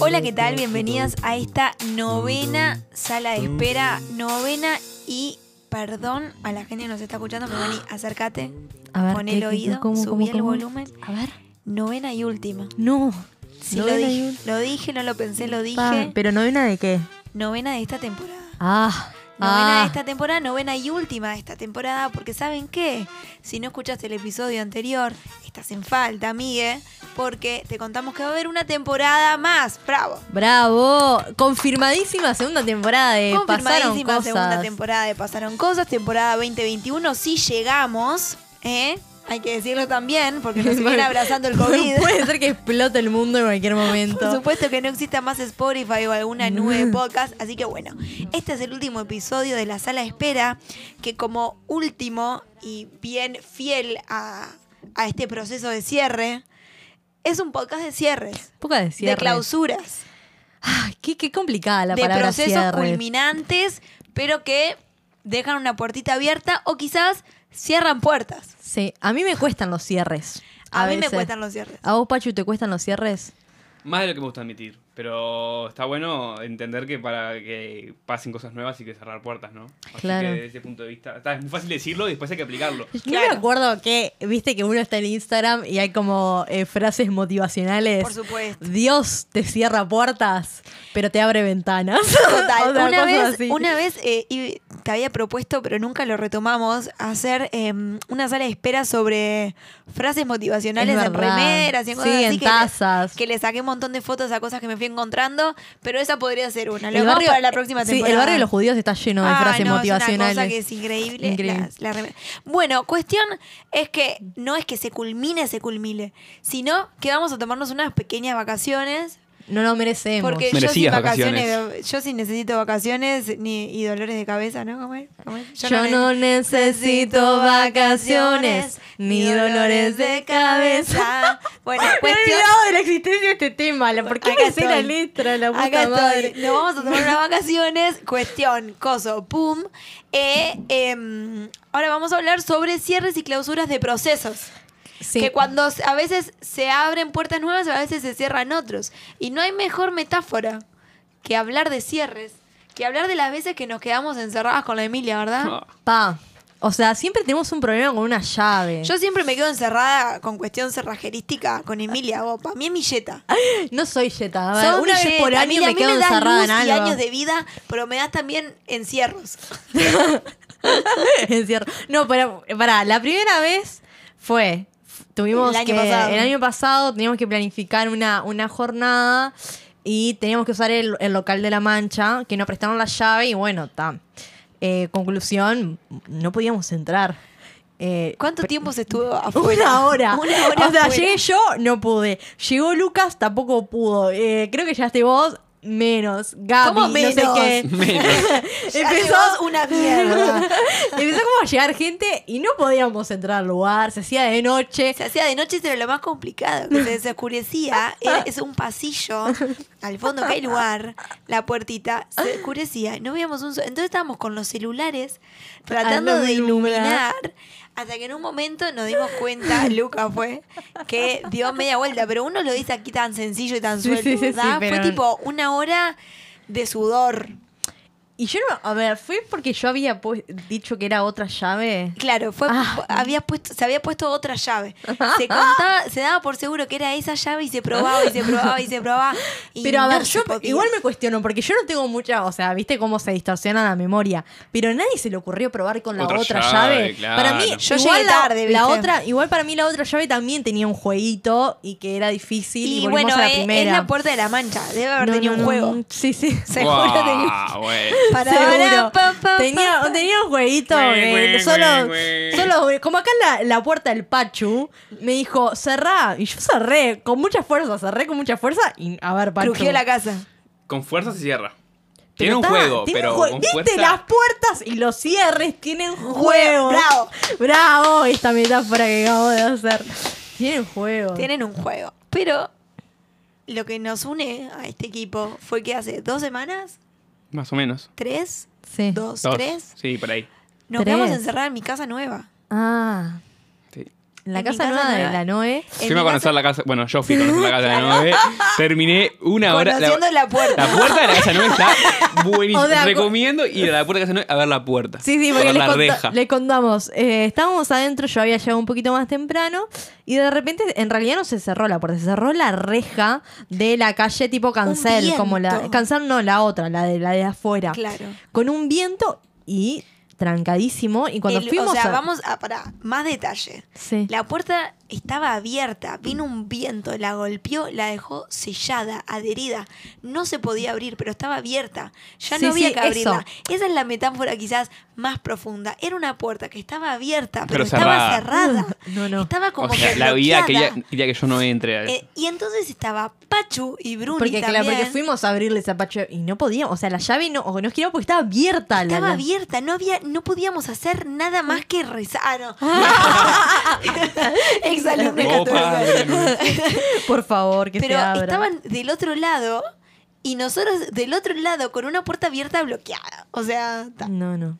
Hola, ¿qué tal? Bienvenidas a esta novena sala de espera, novena y perdón a la gente que nos está escuchando, pero vení, acércate, A ver, pon ¿qué- el qué- oído, cómo, subí cómo, el cómo? volumen. A ver. Novena y última. No. Sí, dije, lo dije, no lo pensé, lo dije. Pa, ¿Pero novena de qué? Novena de esta temporada. Ah. Novena ah. de esta temporada, novena y última de esta temporada, porque ¿saben qué? Si no escuchaste el episodio anterior, estás en falta, amigue, porque te contamos que va a haber una temporada más. ¡Bravo! Bravo. Confirmadísima segunda temporada de Pasaron Confirmadísima Cosas. segunda temporada de Pasaron Cosas, temporada 2021. Sí llegamos, ¿eh? Hay que decirlo también, porque nos viene abrazando el COVID. Puede ser que explote el mundo en cualquier momento. Por supuesto que no exista más Spotify o alguna nube de podcast. Así que bueno, este es el último episodio de la sala de espera, que como último y bien fiel a, a este proceso de cierre, es un podcast de cierres, Poca de cierre. de clausuras, qué, qué complicada la de palabra procesos culminantes, pero que dejan una puertita abierta o quizás cierran puertas. Sí, a mí me cuestan los cierres. A, mí me cuestan los cierres. ¿A vos, Pachu, te cuestan los cierres? Más de lo que me gusta admitir. Pero está bueno entender que para que pasen cosas nuevas hay que cerrar puertas, ¿no? Así Claro. que desde ese punto de vista. Está, es muy fácil decirlo y después hay que aplicarlo. No Claro. me acuerdo que, viste que uno está en Instagram y hay como eh, frases motivacionales. Por supuesto. Dios te cierra puertas, pero te abre ventanas. Total. O sea, una, cosas vez, así. una vez eh, y- te había propuesto, pero nunca lo retomamos, hacer eh, una sala de espera sobre frases motivacionales Es en remeras y en cosas Sí, así. en que le- tazas. Que le saqué un montón de fotos a cosas que me fui encontrando, pero esa podría ser una. Lo El barrio- para la próxima sí, temporada. el barrio de los judíos está lleno de Ah, frases no, motivacionales. Es una cosa que es increíble. Bueno, cuestión es que no es que se culmine, se culmine, sino que vamos a tomarnos unas pequeñas vacaciones No lo merecemos. porque yo sin vacaciones, yo sin necesito vacaciones ni y dolores de cabeza, ¿no? ¿Cómo es? ¿Cómo es? Yo, no, necesito vacaciones ni dolores de cabeza. Bueno, Me he cuestión. de la existencia de este tema. ¿Por qué Acá me la letra? La puta Acá estoy. madre. Nos vamos a tomar unas vacaciones. Cuestión, coso, pum. Eh, em, ahora vamos a hablar sobre cierres y clausuras de procesos. Sí. Que cuando a veces se abren puertas nuevas, a veces se cierran otros. Y no hay mejor metáfora que hablar de cierres, que hablar de las veces que nos quedamos encerradas con la Emilia, ¿verdad? Ah, Pa. O sea, siempre tenemos un problema con una llave. Yo siempre me quedo encerrada con cuestión cerrajerística con Emilia. Para mí es mi yeta. No soy yeta. A ver, Sos una vez por año me mí quedo das encerrada luz en algo. y años de vida, pero me das también encierros. Encierro. No, pero para la primera vez fue tuvimos El año que pasado. el año pasado teníamos que planificar una, una jornada y teníamos que usar el, el local de la Mancha que nos prestaron la llave y bueno, está. conclusión, no podíamos entrar. Eh, ¿Cuánto tiempo se estuvo afuera? Una hora. Una hora o sea, afuera. llegué yo, no pude. Llegó Lucas, tampoco pudo. Eh, creo que llegaste vos, menos. Gaby, ¿Cómo no sé menos? qué. Menos. Ya Empezó, una mierda. empezó como a llegar gente y no podíamos entrar al lugar. Se hacía de noche. Se hacía de noche, era lo más complicado. Que se desoscurecía. Era- Es un pasillo. Al fondo que hay lugar. La puertita se oscurecía. No veíamos un sol. Entonces estábamos con los celulares tratando no de iluminar. iluminar. Hasta que en un momento nos dimos cuenta, Luca fue, que dio media vuelta. Pero uno lo dice aquí tan sencillo y tan suelto. sí, sí, sí. Fue tipo una hora de sudor. Y yo no, a ver, fue porque yo había pu- dicho que era otra llave. Claro, fue, Ah. había puesto, se había puesto otra llave. Se contaba, se daba por seguro que era esa llave y se probaba y se probaba y se probaba. y Pero a no ver, yo podía. igual me cuestiono, porque yo no tengo mucha, o sea, viste cómo se distorsiona la memoria, pero a nadie se le ocurrió probar con la otra, Otra llave. llave, claro. Para mí, Yo igual llegué la, tarde, la otra, igual para mí la otra llave también tenía un jueguito y que era difícil y, Y volvimos bueno, a la es, es primera. la puerta de la mancha. Debe haber No, tenido no, un no, juego. Sí, sí. Seguro tenía. Guau, bueno. Para, Seguro. pa, pa, Tenía, pa, pa. tenía un jueguito solo, solo, como acá en la, la puerta del Pachu, me dijo, cerrá. Y yo cerré, con mucha fuerza, cerré con mucha fuerza. Y a ver, Pachu. Crujió la casa. Con fuerza se cierra. Pero Tiene un está, juego, tiene pero un jue- con ¿Viste? fuerza. Las puertas y los cierres tienen juego, juego. bravo. Bravo, esta metáfora que acabo de hacer. Tienen juego. Tienen un juego. Pero lo que nos une a este equipo fue que hace dos semanas, Más o menos. tres, Sí. dos, Dos. tres, Sí, por ahí. nos Tres. quedamos encerradas en mi casa nueva. Ah. En la En casa, nueva de la Noé. En Fui a conocer casa- la casa, bueno, yo fui a conocer la casa de la Noé. Terminé una hora. Conociendo la puerta. La puerta de la casa de Noé está buenísima. O sea, Recomiendo ir a la puerta de la casa de Noé a ver la puerta. Sí, sí, porque ver le, la conta- reja. le contamos. eh, estábamos adentro, yo había llegado un poquito más temprano y de repente, en realidad no se cerró la puerta, se cerró la reja de la calle tipo cancel, como la cancel no, la otra, la de la de afuera, Claro. con un viento y trancadísimo y cuando El- fuimos o sea, a- vamos a para más detalle. Sí. La puerta estaba abierta, vino un viento, la golpeó, la dejó sellada, adherida. No se podía abrir, pero estaba abierta. Ya Sí, no había sí, que abrirla. eso. Esa es la metáfora quizás más profunda. Era una puerta que estaba abierta, pero, Pero estaba cerrada. cerrada. No, no. Estaba como o sea, que la vida quería, quería que yo no entre a Eh, y entonces estaba Pachu y Bruni porque, claro, porque fuimos a abrirle ese zapacho y no podíamos, o sea, la llave no, o no giraba porque estaba abierta. la- Estaba la- abierta, no había, no podíamos hacer nada más que rezar. Ah, no. Oh. Por favor, que Pero se abra. estaban del otro lado y nosotros del otro lado con una puerta abierta bloqueada. O sea, ta, No, no.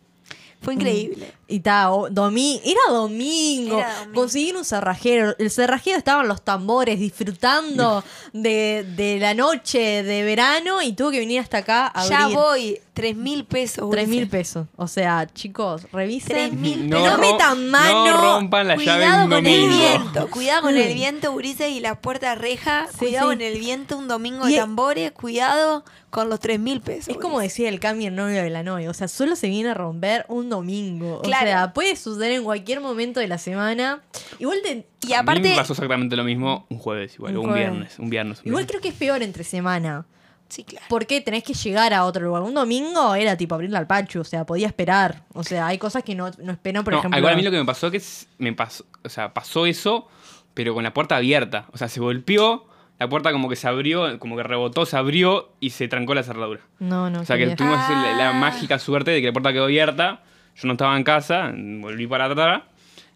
Fue increíble. Y ta, o- domi- era domingo. Era domingo. Conseguir un cerrajero. El cerrajero estaban los tambores disfrutando de, de la noche de verano y tuvo que venir hasta acá a Ya abrir. voy, tres mil pesos. Tres mil pesos. O sea, chicos, revisen. Tres mil No, pesos. No metan mano. no rompan la llave Cuidado un con el viento, cuidado con el viento, Ulises, y la puerta reja. Sí, cuidado sí. con el viento un domingo Y- de tambores. Cuidado con los tres mil pesos. Es como decía el cambio en novio de la novia. O sea, solo se viene a romper un domingo. Claro. O sea, puede suceder en cualquier momento de la semana. Igual te- Y A mí aparte, me pasó exactamente lo mismo un jueves igual, Un o un viernes, un viernes. un Igual viernes. creo que es peor entre semana. sí, claro. Porque tenés que llegar a otro lugar. Un domingo era tipo abrirle al pacho, o sea, podía esperar. O sea, hay cosas que no, no esperan, por no, ejemplo. igual a mí lo que me pasó que es- me pasó, o sea, pasó eso, pero con la puerta abierta. O sea, se golpeó, la puerta como que se abrió, como que rebotó, se abrió y se trancó la cerradura. No, no. O sea, que tuvimos la, la Ah. mágica suerte de que la puerta quedó abierta. Yo no estaba en casa, volví para atrás,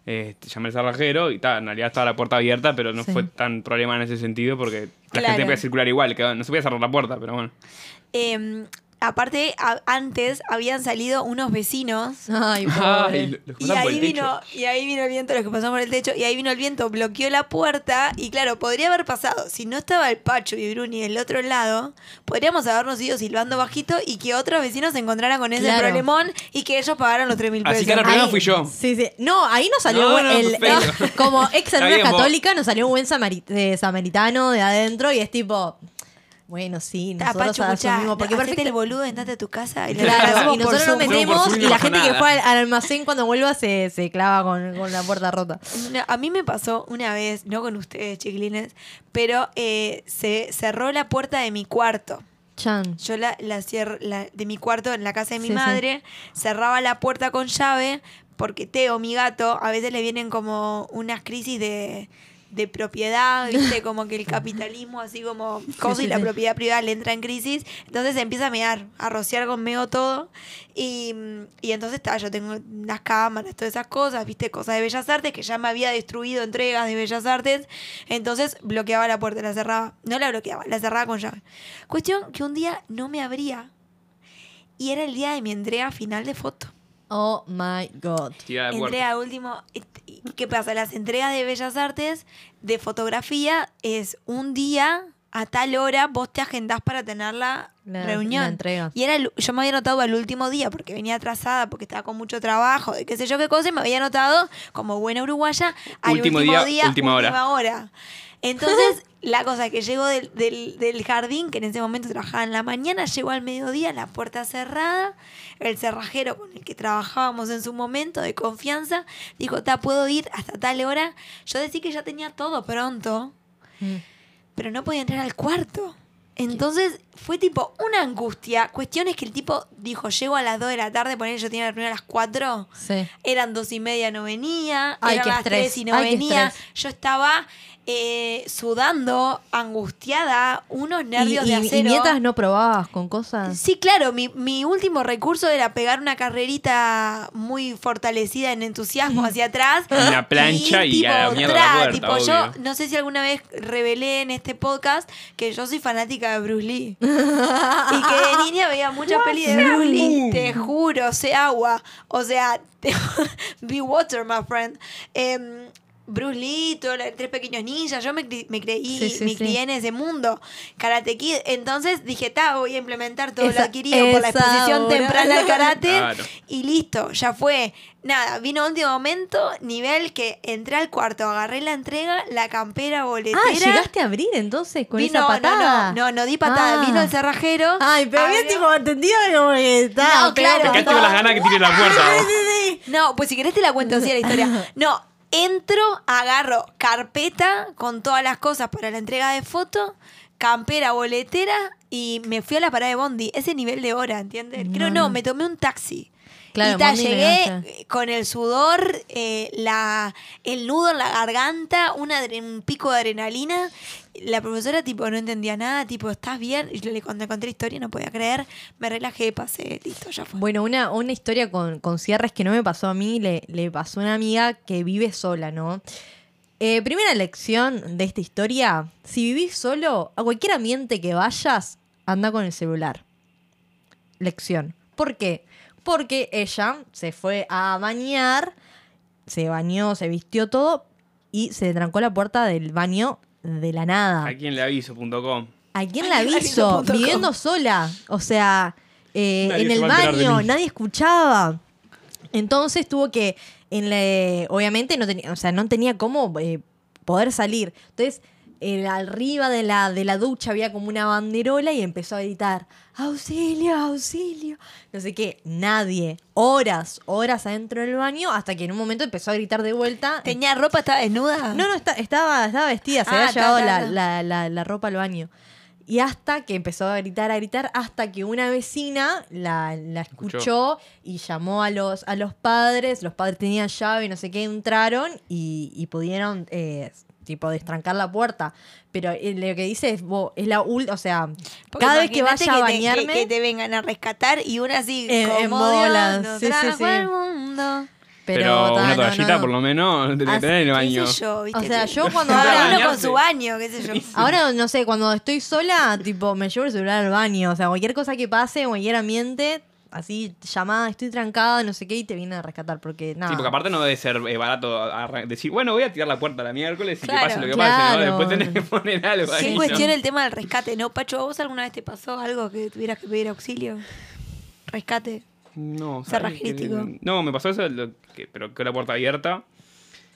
este, llamé al cerrajero y tal. En realidad estaba la puerta abierta, pero no Sí. fue tan problema en ese sentido porque la Claro. gente podía circular igual. quedó- no se podía cerrar la puerta, pero bueno. Eh, aparte, a- antes habían salido unos vecinos Ay, pobre. Ay, lo- los Y pasaban por ahí, el techo. vino, y ahí vino el viento, los que pasaron por el techo, y ahí vino el viento, bloqueó la puerta, y claro, podría haber pasado, si no estaba el Pacho y Bruni del otro lado, podríamos habernos ido silbando bajito y que otros vecinos se encontraran con ese Claro. problemón y que ellos pagaran los 3 mil Así pesos. que ahora- El problema Ahí- fui yo. Sí, sí. No, ahí nos salió No, no, el, perfecto. el- como ex Está alumna bien, vos. católica, nos salió un buen samari- eh, samaritano de adentro y es tipo, bueno, sí, nosotros Pacho, escuchá, asumimos. Porque hacete perfecto. el boludo, entrate a tu casa y Claro, y nosotros nos metemos y no la gente que fue al, al almacén cuando vuelva se, se clava con, con la puerta rota. No, a mí me pasó una vez, no con ustedes, chiquilines, pero eh, se cerró la puerta de mi cuarto. Chan. Yo la, la cierro la- de mi cuarto en la casa de mi Sí, sí. madre, cerraba la puerta con llave porque Teo, mi gato, a veces le vienen como unas crisis de, de propiedad, ¿viste? Como que el capitalismo, así como cosa y la propiedad privada le entra en crisis. Entonces se empieza a mear, a rociar con meo todo. Y, y entonces está, yo tengo las cámaras, todas esas cosas, ¿viste? Cosas de Bellas Artes que ya me había destruido entregas de Bellas Artes. Entonces bloqueaba la puerta, la cerraba. No la bloqueaba, la cerraba con llave. Cuestión que un día no me abría. Y era el día de mi entrega final de foto. Oh my god. Entrega último. Y- ¿Qué pasa? Las entregas de Bellas Artes de fotografía es un día a tal hora vos te agendás para tener la, La- reunión. la entrega. Y era el- yo me había anotado al último día porque venía atrasada, porque estaba con mucho trabajo, de qué sé yo qué cosa, y me había anotado como buena uruguaya al Último último, día, día, última hora. hora. Entonces, la cosa que llego del, del- del jardín, que en ese momento trabajaba en la mañana, llegó al mediodía, la puerta cerrada, el cerrajero con el que trabajábamos en su momento de confianza, dijo, ta, puedo ir hasta tal hora. Yo decía que ya tenía todo pronto, Mm. pero no podía entrar al cuarto. Entonces fue tipo una angustia. Cuestiones que el tipo dijo, llego a las 2 de la tarde, poner yo tenía la reunión a las 4. Sí. Eran dos y media, no venía. Ay, eran las estrés. 3 y no Ay, venía. Yo estaba eh, sudando, angustiada, unos ¿Y, nervios de y- acero. y mientras no probabas con cosas? Sí, claro, mi, mi último recurso era pegar una carrerita muy fortalecida en entusiasmo hacia atrás. Una plancha y a la mierda la tra, puerta, tipo, yo no sé si alguna vez revelé en este podcast que yo soy fanática de Bruce Lee. y que de niña veía muchas pelis de Bruce Lee, te juro, sé agua. O sea, te- be water, my friend. Em, Bruce Lee, tres pequeños ninjas, yo me, cre- me creí, Sí, sí, me sí. crié en ese mundo. Karate Kid, entonces dije, ta, voy a implementar todo Esa- lo adquirido por la exposición hora. temprana al karate Claro. y listo, ya fue. Nada, vino último momento, nivel que entré al cuarto, agarré la entrega, la campera boletera. Ah, llegaste a abrir entonces con vino, esa patada. No, no, no, no di patada, Ah. vino el cerrajero. Ay, pero había tipo entendido como que estaba. No, claro. Te quedaste con las ganas que tire la puerta. vos. No, pues si querés te la cuento así la historia. No, entro, agarro carpeta con todas las cosas para la entrega de foto, campera, boletera y me fui a la parada de Bondi. Ese nivel de hora, ¿entiendes? Creo No, me tomé un taxi. Claro, y ta, llegué con el sudor, eh, la, el nudo en la garganta, una un pico de adrenalina. La profesora tipo no entendía nada, tipo, ¿estás bien? Y yo le conté, conté la historia, no podía creer. Me relajé, pasé, listo, ya fue. Bueno, una, una historia con, con cierres que no me pasó a mí, le, le pasó a una amiga que vive sola, ¿no? Eh, primera lección de esta historia, si vivís solo, a cualquier ambiente que vayas, anda con el celular. Lección. ¿Por qué? Porque ella se fue a bañar, se bañó, se vistió todo y se trancó la puerta del baño de la nada. ¿A quién le aviso.com? ¿A la qué aviso? Viviendo sola. O sea, eh, en el baño, nadie escuchaba. Entonces tuvo que, en la- obviamente no tenía, o sea, no tenía cómo eh, poder salir. Entonces, eh, arriba de la, de la ducha había como una banderola y empezó a gritar, auxilio, auxilio. No sé qué, nadie. Horas, horas adentro del baño, hasta que en un momento empezó a gritar de vuelta. ¿Tenía ropa? ¿Estaba desnuda? No, no, está- estaba, estaba vestida, se Ah, había llevado la, la- la- la ropa al baño. Y hasta que empezó a gritar, a gritar, hasta que una vecina la, la escuchó, Escuchó. y llamó a los, a los padres. Los padres tenían llave, no sé qué, entraron y, y pudieron, eh, tipo, destrancar la puerta. Pero eh, lo que dice es, vos, es la última, o sea, Porque cada vez que vaya a te- que- bañarme... Que, te vengan a rescatar y una así En- como Dios bolas, sí, sí, sí. mundo. Pero, ta, una toallita no. por lo menos Así- tener en el ¿Qué baño. sé yo, viste? O sea, yo cuando ahora- uno con su baño, qué sé yo. Ahora, no sé, cuando estoy sola, tipo, me llevo el celular al baño. O sea, cualquier cosa que pase, cualquier ambiente, así, llamada, estoy trancada, no sé qué, y te viene a rescatar. Porque nada. Sí, porque aparte no debe ser eh, barato decir, bueno, voy a tirar la puerta la miércoles y Claro, que pase lo que pase, claro. ¿no? Después tenés que poner algo ahí. Qué ¿no? cuestión el tema del rescate, ¿no? Pacho, ¿a vos alguna vez te pasó algo que tuvieras que pedir auxilio? Rescate. No, ¿sabes Cerrajístico. que- No, me pasó eso, lo que- pero quedó la puerta abierta.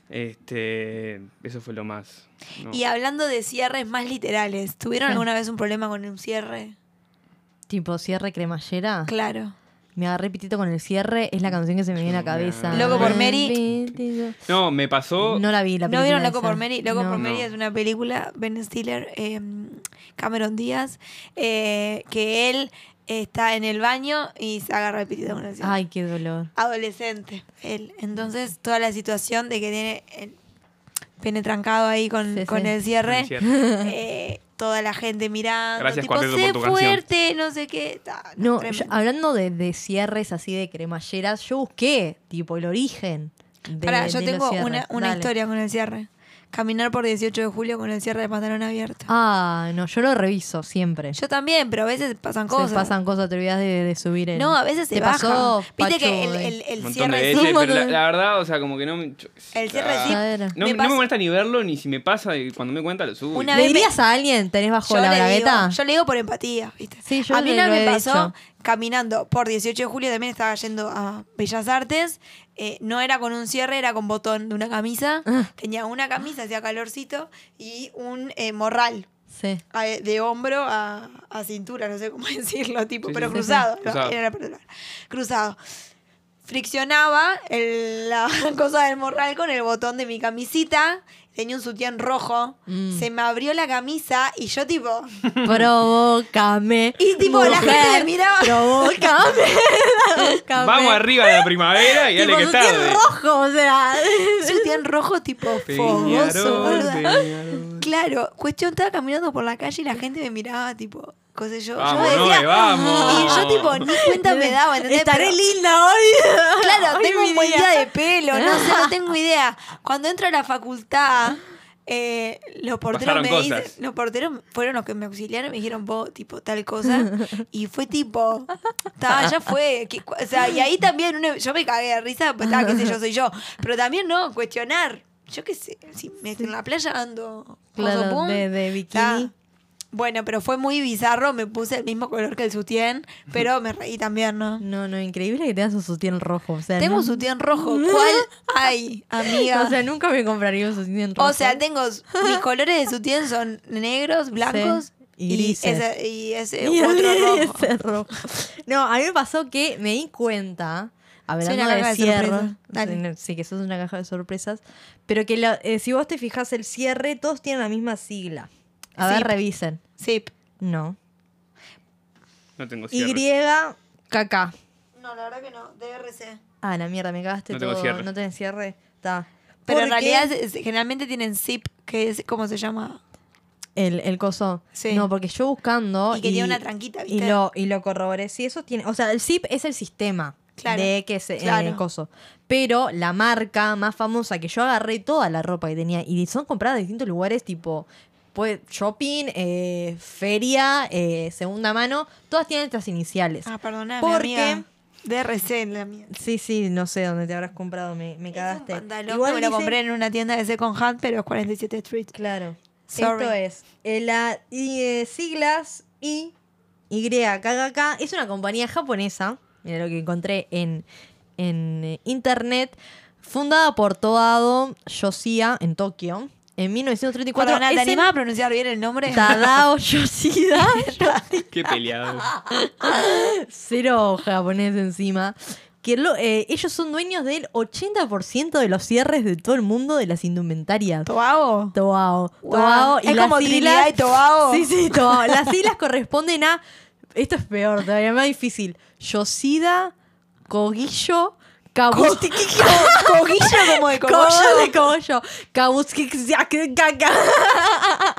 Este, eso fue lo más. no. Y hablando de cierres más literales, ¿tuvieron alguna vez un problema con un cierre? Tipo, cierre cremallera. Claro. Me agarré pitito con el cierre, es la canción que se me viene a la cabeza. Loco por Mary. No, me pasó. No la vi, la ¿No película vieron Loco esa. por Mary? Loco No. por Mary No. es una película, Ben Stiller, eh, Cameron Díaz, eh, que él está en el baño y se agarra el pitito con el cierre. Ay, qué dolor. Adolescente, él. Entonces, toda la situación de que tiene el pene trancado ahí con, Sí, con sí. el cierre, Cierre. eh, toda la gente mirando, Gracias, tipo, Cuarteto, sé por tu canción". fuerte, no sé qué. No, yo- hablando de, de cierres así de cremalleras, yo busqué, tipo, el origen. De, Pará, yo de tengo una, una Dale. historia con el cierre. Caminar por 18 de julio con el cierre de pantalón abierto. Ah, no, yo lo reviso siempre. Yo también, pero a veces pasan Se cosas. pasan cosas, te olvidas de, de subir el... No, a veces se ¿Te baja. pasó, Viste Pacho, que el, montón cierre de veces, sí. pero la, la verdad, o sea, como que no me. yo- El cierre ah, sí. No, Me no me molesta ni verlo ni si me pasa y cuando me cuenta lo subo. Una ¿Le vez me- a alguien, tenés bajo yo la bragueta? digo, yo le digo por empatía, ¿viste? Sí, yo a mí vez me pasó caminando por 18 de julio, también estaba yendo a Bellas Artes. Eh, no era con un cierre, era con botón de una camisa. Ah. Tenía una camisa, hacía calorcito, y un eh, morral. Sí. a- de hombro a, a cintura, no sé cómo decirlo, tipo, Sí, pero sí, cruzado, Sí, no, cruzado. era la cruzado. Friccionaba el- la cosa del morral con el botón de mi camisita, tenía un sutién rojo, Mm. se me abrió la camisa y yo tipo, Provócame. Y tipo, la gente me miraba. Provócame. Vamos arriba de la primavera y dale que su tarde. piel rojo, o sea. sutién rojo tipo fogoso, Peñarol. Peñarol. Claro, cuestión, estaba caminando por la calle y la gente me miraba tipo, cosa yo, Vamos, yo decía, Noé, vamos. y yo tipo, ni cuenta me daba, ¿entendés? Estaré Pero- linda hoy. Claro, Hoy tengo un buen día. día de pelo, no sé, no tengo idea. Cuando entro a la facultad, eh, los porteros Pasaron me cosas. dicen, los porteros fueron los que me auxiliaron, me dijeron, vos, tipo, tal cosa. Y fue tipo, ta, ya fue. que- o sea, y ahí también uno- yo me cagué de risa, pues estaba, qué sé yo, soy yo. Pero también no, cuestionar. yo qué sé, si me en la playa ando Claro, de- de bikini. está. Bueno, pero fue muy bizarro, me puse el mismo color que el sutién, pero me reí también, ¿no? No, no, increíble que tengas un sutién rojo. O sea, Tengo no- un sutién rojo, ¿cuál hay, amiga? O sea, nunca me compraría un sutién rojo. O sea, tengo mis colores de sutién son negros, blancos Sí, y grises. ese, y ese Y otro el- rojo. ese rojo. No, a mí me pasó que me di cuenta, hablando una de de cierre, no, sí, que sos una caja de sorpresas, pero que la- eh, si vos te fijas el cierre, todos tienen la misma sigla. A ver, revisen. Sí. No. No tengo Y, cierre. KK. No, la verdad que no, DRC. Ah, la mierda, me cagaste No tengo todo. cierre. No tenés cierre. Está. Pero en Porque realidad es- generalmente tienen zip, que es, ¿cómo se llama? El, el coso. Sí. No, porque yo buscando. Y que tiene una tranquita, Y ¿viste? lo, y lo corroboré. Sí, eso tiene. O sea, el zip es el sistema Claro, de que se. claro. el coso. Pero la marca más famosa que yo agarré toda la ropa que tenía. Y son compradas de distintos lugares, tipo. Pues, shopping, eh, feria, eh, segunda mano, todas tienen estas iniciales. Ah, perdona, Porque- mi amiga. DRC la mía. Sí, sí, no sé dónde te habrás comprado, me, me cagaste. Igual me lo dice- compré en una tienda de second hand, pero es 47 Street. Claro. Sorry. Esto es eh, la y, siglas I YKK es una compañía japonesa, mira lo que encontré en, en internet, fundada por Toado Yoshida en Tokio en 1934. Perdona, ¿te animás a pronunciar bien el nombre? Tadao Yoshida, Qué peleado. cero japonés encima. Que lo- eh, ellos son dueños del 80% de los cierres de todo el mundo de las indumentarias. ¿Toago? Toao. Wow. Toao. Es como siglas- y Tobago. Sí, sí, Toao. Las siglas corresponden a. Esto es peor, todavía más difícil. Yoshida, Kogillo, Kabuki. Co- Cogillo como de Cogollo de cogollo. cogollo. Kabuski.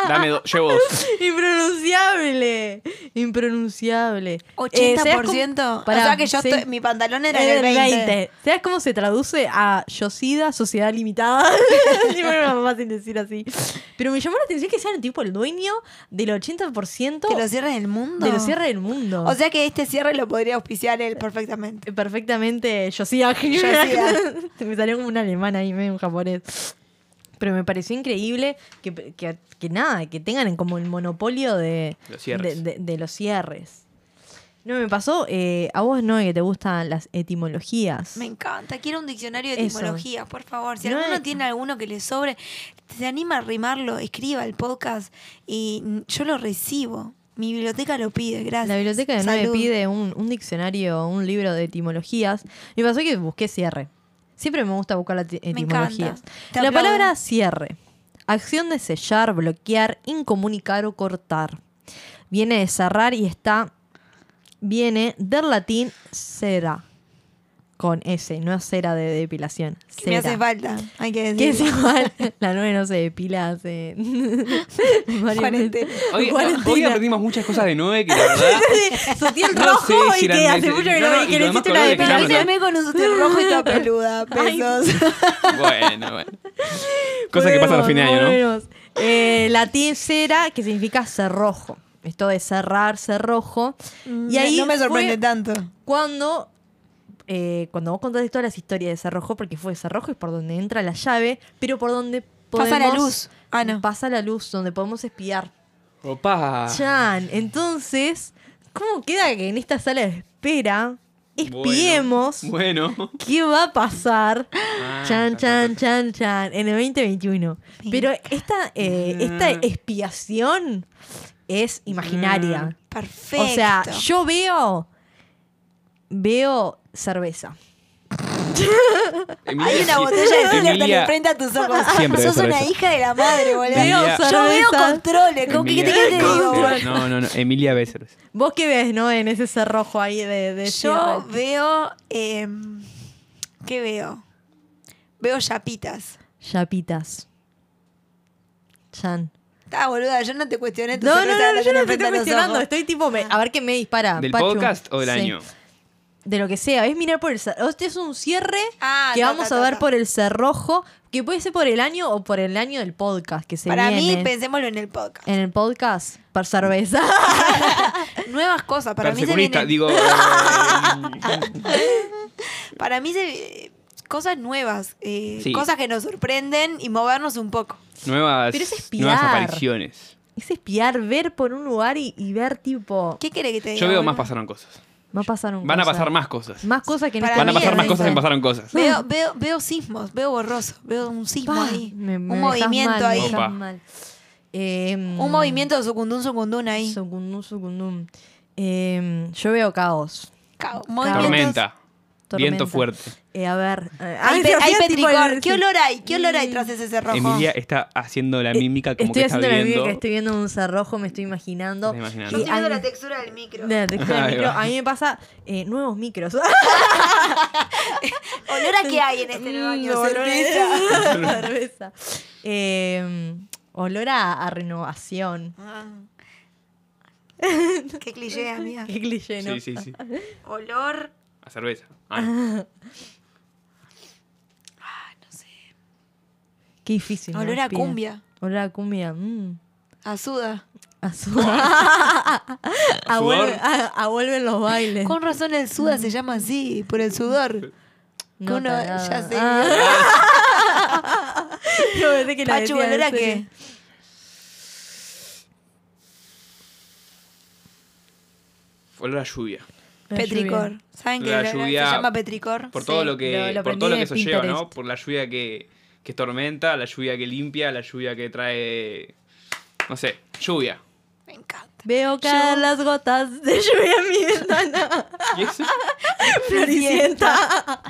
Dame dos, llevo dos. Impronunciable. Impronunciable. Eh, ¿sabes 80%. cómo- o Pará, sea que yo sí. estoy- mi pantalón era el 20. ¿Sabes cómo se traduce a Yosida, Sociedad Limitada? Era más fácil decir así. Pero me llamó la atención que sean tipo el dueño del 80% Que lo cierres del mundo. de los cierres del mundo. O sea que este cierre lo podría auspiciar él perfectamente. perfectamente Yosida. Yosida. me salió como un alemán ahí, medio un japonés. Pero me pareció increíble que, que- que nada, que tengan como el monopolio de Los cierres. de, de- de los cierres. No, me pasó, eh, a vos no, que te gustan las etimologías. Me encanta. Quiero un diccionario de Eso. etimologías, por favor. Si No alguno es- tiene alguno que le sobre, se anima a rimarlo, escriba el podcast y yo lo recibo. Mi biblioteca lo pide, gracias. La biblioteca de 9 Salud. pide un, un diccionario, un libro de etimologías. Me pasó que busqué cierre. Siempre me gusta buscar las eti- Me etimologías. La palabra cierre. Acción de sellar, bloquear, incomunicar o cortar. Viene de cerrar y está. Viene del latín cera. Con S, no es cera de depilación. Que me hace Cera. falta, hay que Que es decir. igual. La nueve no se depila hace. Cuarentena. Hoy, Cuarentena. hoy aprendimos muchas cosas de Noé que la verdad. No rojo si y que hace mucho que no, no, no, que los demás hiciste una que Pero depilación. me con un suéter rojo y toda peluda, pesos. Bueno, bueno. Cosas que pasan a fin de año, ¿no? Volvemos. Eh, latín cera, que significa cerrojo. Esto de cerrar, cerrojo. Y ahí no me sorprende fue tanto. cuando, eh, cuando vos contaste todas las historias de cerrojo, porque fue cerrojo es por donde entra la llave, pero por donde podemos... Pasa la luz. Ah, no. Pasa la luz, donde podemos espiar. Opa. Chan, entonces, ¿cómo queda que en esta sala de espera espiemos Bueno. bueno. qué va a pasar? Ah, Chan, chan, chan, chan, en el 2021. Pero esta, eh, esta Mm. expiación es imaginaria. Perfecto. O sea, yo veo, veo cerveza. Emilia- Hay una botella de Silverton Emilia- enfrente a tus ojos. Siempre Sos una hija de la madre, boludo. Emilia- Yo veo controles. ¿Con qué, Emilia- qué te digo? No, no, no. Emilia Becerra. ¿Vos qué ves, no? En ese cerrojo ahí de, de Yo veo. em, ¿Qué veo? Veo chapitas. Chapitas. Chan. Está, boluda, yo no te cuestioné tu No, no, no, que yo no te estoy cuestionando. Estoy tipo, me- a ver qué me dispara. ¿Del Pachu. podcast o del Sí. año? De lo que sea. Es mirar por el cerrojo. Este es un cierre Ah, que ta, vamos ta, a ta, ver por el cerrojo. Que puede ser por el año o por el año del podcast que se Para viene. mí, pensémoslo en el podcast. En el podcast, para cerveza. Nuevas cosas. Para mí se vienen- digo. eh, Para mí se. cosas nuevas, eh, Sí. cosas que nos sorprenden y movernos un poco. Nuevas, Pero es espiar. nuevas apariciones. Es espiar, ver por un lugar y, y ver tipo. ¿Qué quiere que te diga? Yo veo más pasaron cosas. Va a pasar un Van a pasar más cosas. Más cosas que no Para Van a mí pasar es más cosas que pasaron cosas. Veo, veo, veo sismos, veo borroso, veo un sismo Pa, ahí. me- me un dejas movimiento mal, me ahí. dejas Opa. mal. Em, Un movimiento de sucundún, sucundún ahí. Sucundum, sucundum. Em, yo veo caos. Ca- movimientos- Tormenta. Tormenta. Viento fuerte. Eh, a ver. eh, Hay, ay, pe- hay petricor. el- ¿Qué olor hay? ¿Qué olor hay Mm. tras ese cerrojo? Emilia está haciendo la Eh, mímica como estoy que está haciendo la viendo. mímica, estoy viendo un cerrojo, me estoy imaginando. Está imaginando. Yo estoy viendo la textura del micro. de la textura del micro. va. A mí me pasa eh, nuevos micros. ¿Olor a qué hay en este nuevo año? Mm, olor a- Cerveza. cerveza. Eh, olor a, a renovación. Ah. Qué cliché, amiga. Qué cliché, ¿no? Sí, sí, sí. Olor. A cerveza. Ah, no. Ah, no sé. Qué difícil. ¿no? Olor a cumbia. Olor a cumbia. mm. A suda. A sudor. a, vuelve- a- a vuelven los bailes. Con razón el suda se llama así, por el sudor. No, que uno- ya sé. Ah. Yo pensé que la Pachu, ¿olor a qué? Olor a lluvia. La Petricor. lluvia. ¿Saben que La lluvia- se llama petricor? Por Sí, todo lo que, lo- lo por todo lo que eso lleva, ¿no? Por la lluvia que, que es tormenta, la lluvia que limpia, la lluvia que trae. No sé, lluvia. Me encanta. Veo caer las gotas de lluvia en mi ventana. ¿Y eso? Floricienta.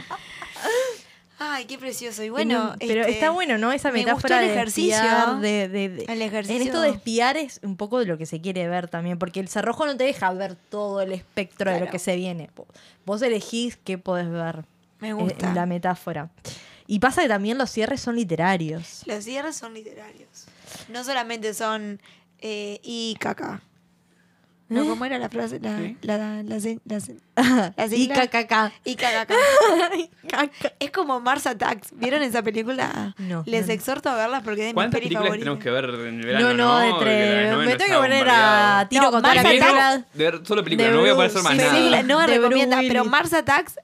Ay, qué precioso. Y bueno, pero este, está bueno, ¿no? Esa me metáfora gustó el de ejercicio. espiar, de, de- de- El ejercicio. En esto de espiar es un poco de lo que se quiere ver también, porque el cerrojo no te deja ver todo el espectro de lo que se viene. Vos elegís qué podés ver. Me en- gusta. En la metáfora. Y pasa que también los cierres son literarios. Los cierres son literarios. No solamente son eh, y caca. No, ¿cómo era la frase? La, ¿Qué? la, la, la, la- la y cacaca. Y caca. Es como Mars Attacks. ¿Vieron esa película? No, Les no. exhorto a verla porque es de mis ¿Cuántas pelis películas favoritas. tenemos que ver en el verano? No, no, de tres. Me tengo que poner a tiro No, con Mars todas las También Attacks- películas. de ver solo películas, no voy a hacer más sí, nada. Película- no me recomienda, pero. Mars Attacks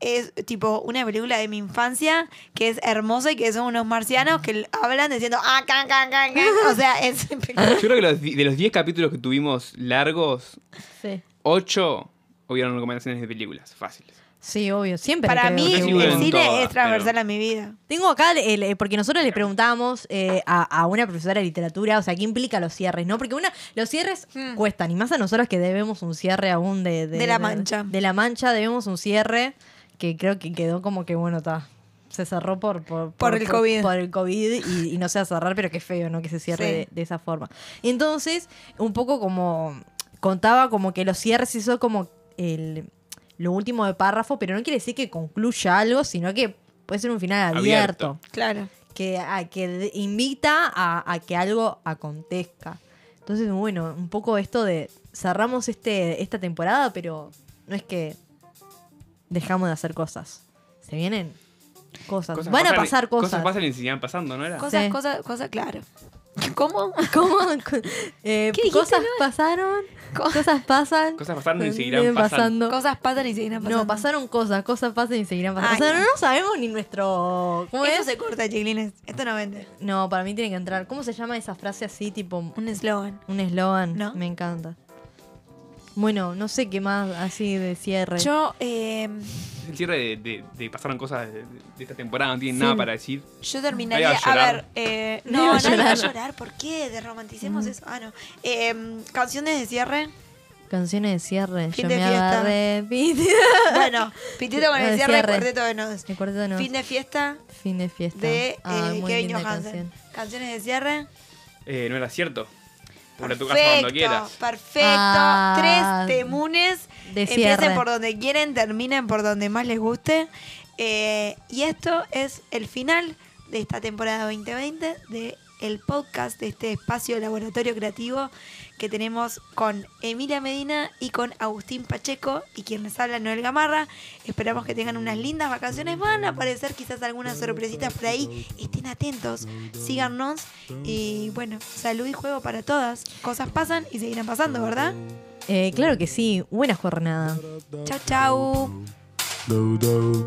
es tipo una película de mi infancia que es hermosa y que son unos marcianos que hablan diciendo ah, can, can, can, can". O sea, es Yo creo que los de los 10 capítulos que tuvimos largos, Sí. 8 hubieron recomendaciones de películas fáciles. Sí, obvio. Siempre. para creo mí el cine todas, es transversal pero- a mi vida. Tengo acá, el- el- porque nosotros le preguntamos eh, a, a una profesora de literatura, o sea, ¿qué implica los cierres? ¿No? Porque una, los cierres Hmm. cuestan, y más a nosotros que debemos un cierre aún de, De La Mancha. De, La Mancha debemos un cierre que creo que quedó como que, bueno, está. Se cerró por, por, Por el COVID. Por el COVID y, y no se va a cerrar, pero qué feo, ¿no? Que se cierre Sí. de, de esa forma. Entonces, un poco como contaba como que los cierres hizo como el, lo último de párrafo, pero no quiere decir que concluya algo, sino que puede ser un final abierto. Abierto. Claro. Que, a- que invita a, a que algo acontezca. Entonces, bueno, un poco esto de cerramos este, esta temporada, pero no es que dejamos de hacer cosas. Se vienen cosas. Cosas Van a pasar cosas. Cosas pasan y siguen pasando, ¿no era? Cosas, Sí. cosas, cosas, claro. ¿Cómo? ¿Cómo? Eh, ¿Qué dijiste, cosas Noel? pasaron, Co- cosas pasan. Cosas pasaron y seguirán siguen pasando. Cosas pasan y seguirán pasando. No, pasaron cosas, cosas pasan y seguirán pasando. Ay, o sea, no. sabemos ni nuestro. ¿Cómo es? se corta, chiquilines. Esto no vende. No, para mí tiene que entrar. ¿Cómo se llama esa frase así, tipo Un eslogan. un eslogan? ¿No? Me encanta. Bueno, no sé qué más así de cierre. Yo, eh, El cierre de, de- de pasaron cosas de, de esta temporada, no tienen Sí. nada para decir. yo terminaría. A ver, eh, no, a nadie va a llorar. ¿Por qué? Derromanticemos eso. Ah, no. Eh, canciones de cierre. Canciones de cierre. Fin Yo de me fiesta. agarré. Bueno, Pitito con el El cierre, cierre. cuarteto de nos. de cuarteto no. Fin de fiesta Fin de fiesta. de Ah, eh, Kevin Johansen. canción. Canciones de cierre. Eh, no era cierto. Por tu casa cuando quieras. perfecto. Ah, Tres temunes. de Empiecen por donde quieren, terminen por donde más les guste. Eh, y esto es el final de esta temporada 2020 de el podcast de este espacio de laboratorio creativo que tenemos con Emilia Medina y con Agustín Pacheco y quien les habla Noel Gamarra. Esperamos que tengan unas lindas vacaciones. Van a aparecer quizás algunas sorpresitas por ahí. Estén atentos, síganos y bueno, salud y juego para todas. Cosas pasan y seguirán pasando, ¿verdad? Eh, claro que sí. Buena jornada. Do do